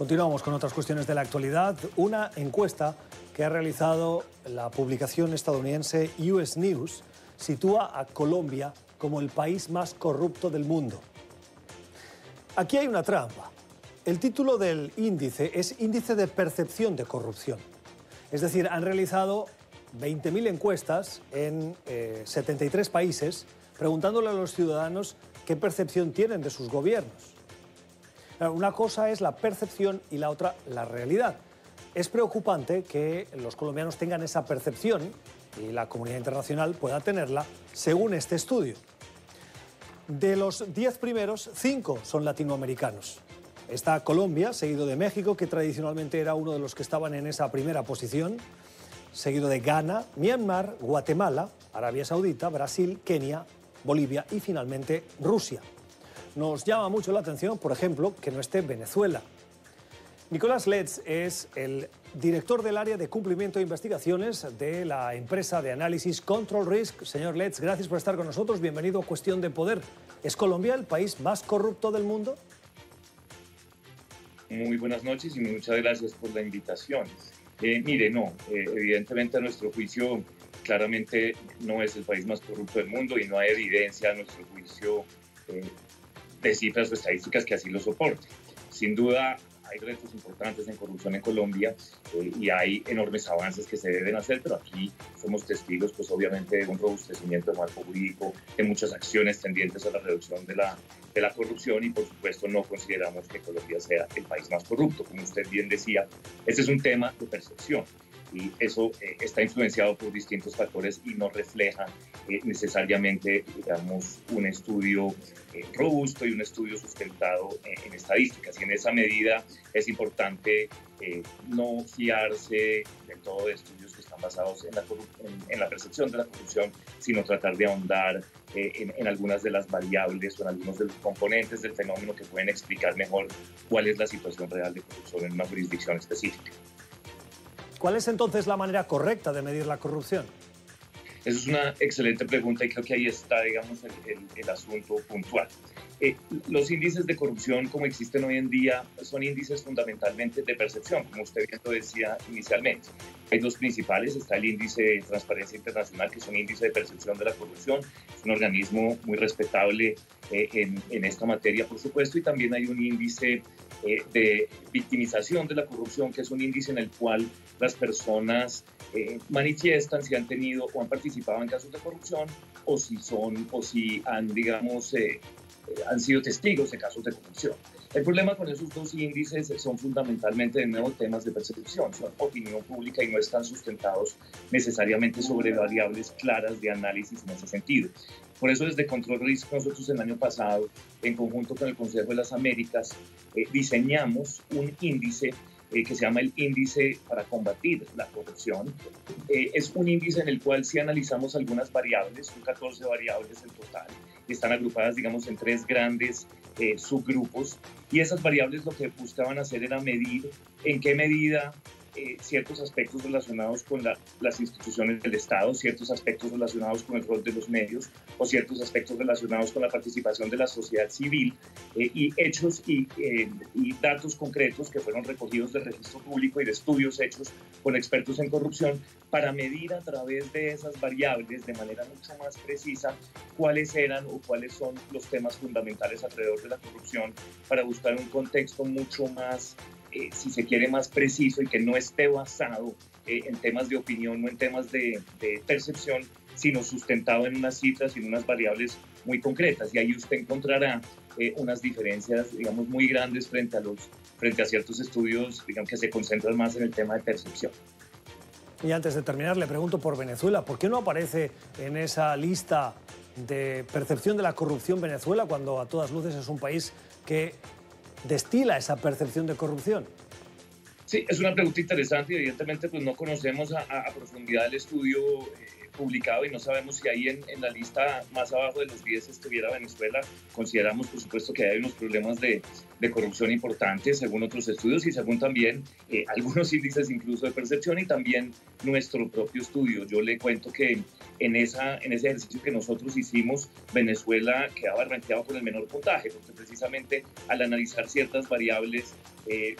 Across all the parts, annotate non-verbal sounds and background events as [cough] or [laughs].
Continuamos con otras cuestiones de la actualidad. Una encuesta que ha realizado la publicación estadounidense US News sitúa a Colombia como el país más corrupto del mundo. Aquí hay una trampa. El título del índice es Índice de Percepción de Corrupción. Es decir, han realizado 20.000 encuestas en 73 eh, países preguntándole a los ciudadanos qué percepción tienen de sus gobiernos. Una cosa es la percepción y la otra la realidad. Es preocupante que los colombianos tengan esa percepción y la comunidad internacional pueda tenerla según este estudio. De los 10 primeros, 5 son latinoamericanos. Está Colombia, seguido de México, que tradicionalmente era uno de los que estaban en esa primera posición, seguido de Ghana, Myanmar, Guatemala, Arabia Saudita, Brasil, Kenia, Bolivia y finalmente Rusia. Nos llama mucho la atención, por ejemplo, que no esté Venezuela. Nicolás Letz es el director del área de cumplimiento e investigaciones de la empresa de análisis Control Risk. Señor Letz, gracias por estar con nosotros. Bienvenido a Cuestión de Poder. ¿Es Colombia el país más corrupto del mundo? Muy buenas noches y muchas gracias por la invitación. Eh, mire, no, eh, evidentemente a nuestro juicio claramente no es el país más corrupto del mundo y no hay evidencia a nuestro juicio eh, de cifras o estadísticas que así lo soporten. Sin duda, hay retos importantes en corrupción en Colombia eh, y hay enormes avances que se deben hacer, pero aquí somos testigos, pues obviamente, de un robustecimiento del marco jurídico, de muchas acciones tendientes a la reducción de la, de la corrupción y, por supuesto, no consideramos que Colombia sea el país más corrupto. Como usted bien decía, este es un tema de percepción y eso eh, está influenciado por distintos factores y no refleja eh, necesariamente, digamos, un estudio eh, robusto y un estudio sustentado en estadísticas. Y en esa medida es importante no fiarse de todo de estudios que están basados en la, en, la percepción de la corrupción, sino tratar de ahondar en, en algunas de las variables o en algunos de los componentes del fenómeno que pueden explicar mejor cuál es la situación real de corrupción en una jurisdicción específica. ¿Cuál es entonces la manera correcta de medir la corrupción? Esa es una excelente pregunta y creo que ahí está, digamos, el, asunto puntual. Eh, los índices de corrupción como existen hoy en día son índices fundamentalmente de percepción, como usted bien lo decía inicialmente. Hay dos principales, está el índice de transparencia internacional, que es un índice de percepción de la corrupción, es un organismo muy respetable eh, en, en, esta materia, por supuesto, y también hay un índice eh, de victimización de la corrupción, que es un índice en el cual las personas eh, manifiestan si han tenido o han participado en casos de corrupción o si son o si han, digamos, eh, han sido testigos de casos de corrupción. El problema con esos dos índices son fundamentalmente de nuevo temas de percepción, son opinión pública y no están sustentados necesariamente sobre variables claras de análisis en ese sentido. Por eso desde Control Risk nosotros el año pasado, en conjunto con el Consejo de las Américas, eh, diseñamos un índice eh, que se llama el índice para combatir la corrupción. Eh, es un índice en el cual si analizamos algunas variables, son 14 variables en total, y están agrupadas, digamos, en tres grandes subgrupos. Y esas variables lo que buscaban hacer era medir en qué medida eh, ciertos aspectos relacionados con las instituciones del Estado, ciertos aspectos relacionados con el rol de los medios o ciertos aspectos relacionados con la participación de la sociedad civil eh, y hechos y, eh, y, datos concretos que fueron recogidos del registro público y de estudios hechos con expertos en corrupción para medir a través de esas variables de manera mucho más precisa cuáles eran o cuáles son los temas fundamentales alrededor de la corrupción para buscar un contexto mucho más eh, si se quiere, más preciso y que no esté basado eh, en temas de opinión o en temas de, percepción, sino sustentado en unas cifras y en unas variables muy concretas. Y ahí usted encontrará eh, unas diferencias, digamos, muy grandes frente a, los, frente a ciertos estudios, digamos, que se concentran más en el tema de percepción. Y antes de terminar, le pregunto por Venezuela. ¿Por qué no aparece en esa lista de percepción de la corrupción Venezuela cuando a todas luces es un país que destila esa percepción de corrupción? Sí, es una pregunta interesante y evidentemente pues no conocemos a, profundidad el estudio eh, publicado y no sabemos si ahí en, la lista más abajo de los 10 estuviera Venezuela. Consideramos por supuesto que hay unos problemas de, de corrupción importantes según otros estudios y según también eh, [laughs] algunos índices incluso de percepción y también nuestro propio estudio. Yo le cuento que en, esa, en ese ejercicio que nosotros hicimos, Venezuela quedaba rankeado con el menor puntaje porque precisamente al analizar ciertas variables eh,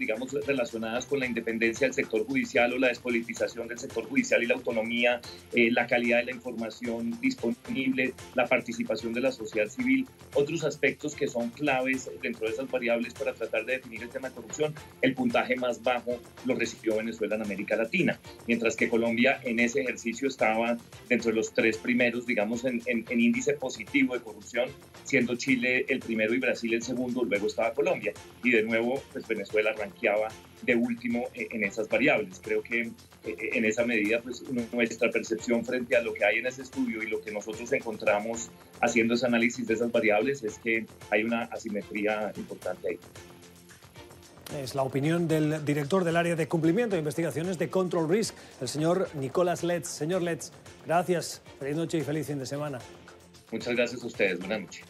digamos, relacionadas con la independencia del sector judicial o la despolitización del sector judicial y la autonomía, eh, la calidad de la información disponible, la participación de la sociedad civil, otros aspectos que son claves dentro de esas variables para tratar de definir el tema de corrupción. El puntaje más bajo lo recibió Venezuela en América Latina, mientras que Colombia en ese ejercicio estaba dentro de los tres primeros, digamos, en, en índice positivo de corrupción, siendo Chile el primero y Brasil el segundo, luego estaba Colombia. Y de nuevo, pues Venezuela ranqueaba de último eh, en esas variables. Creo que eh, en esa medida, pues nuestra percepción frente a lo que hay en ese estudio y lo que nosotros encontramos haciendo ese análisis de esas variables es que hay una asimetría importante ahí. Es la opinión del director del área de cumplimiento de investigaciones de Control Risk, el señor Nicolás Letz. Señor Letz, gracias, feliz noche y feliz fin de semana. Muchas gracias a ustedes, buenas noches.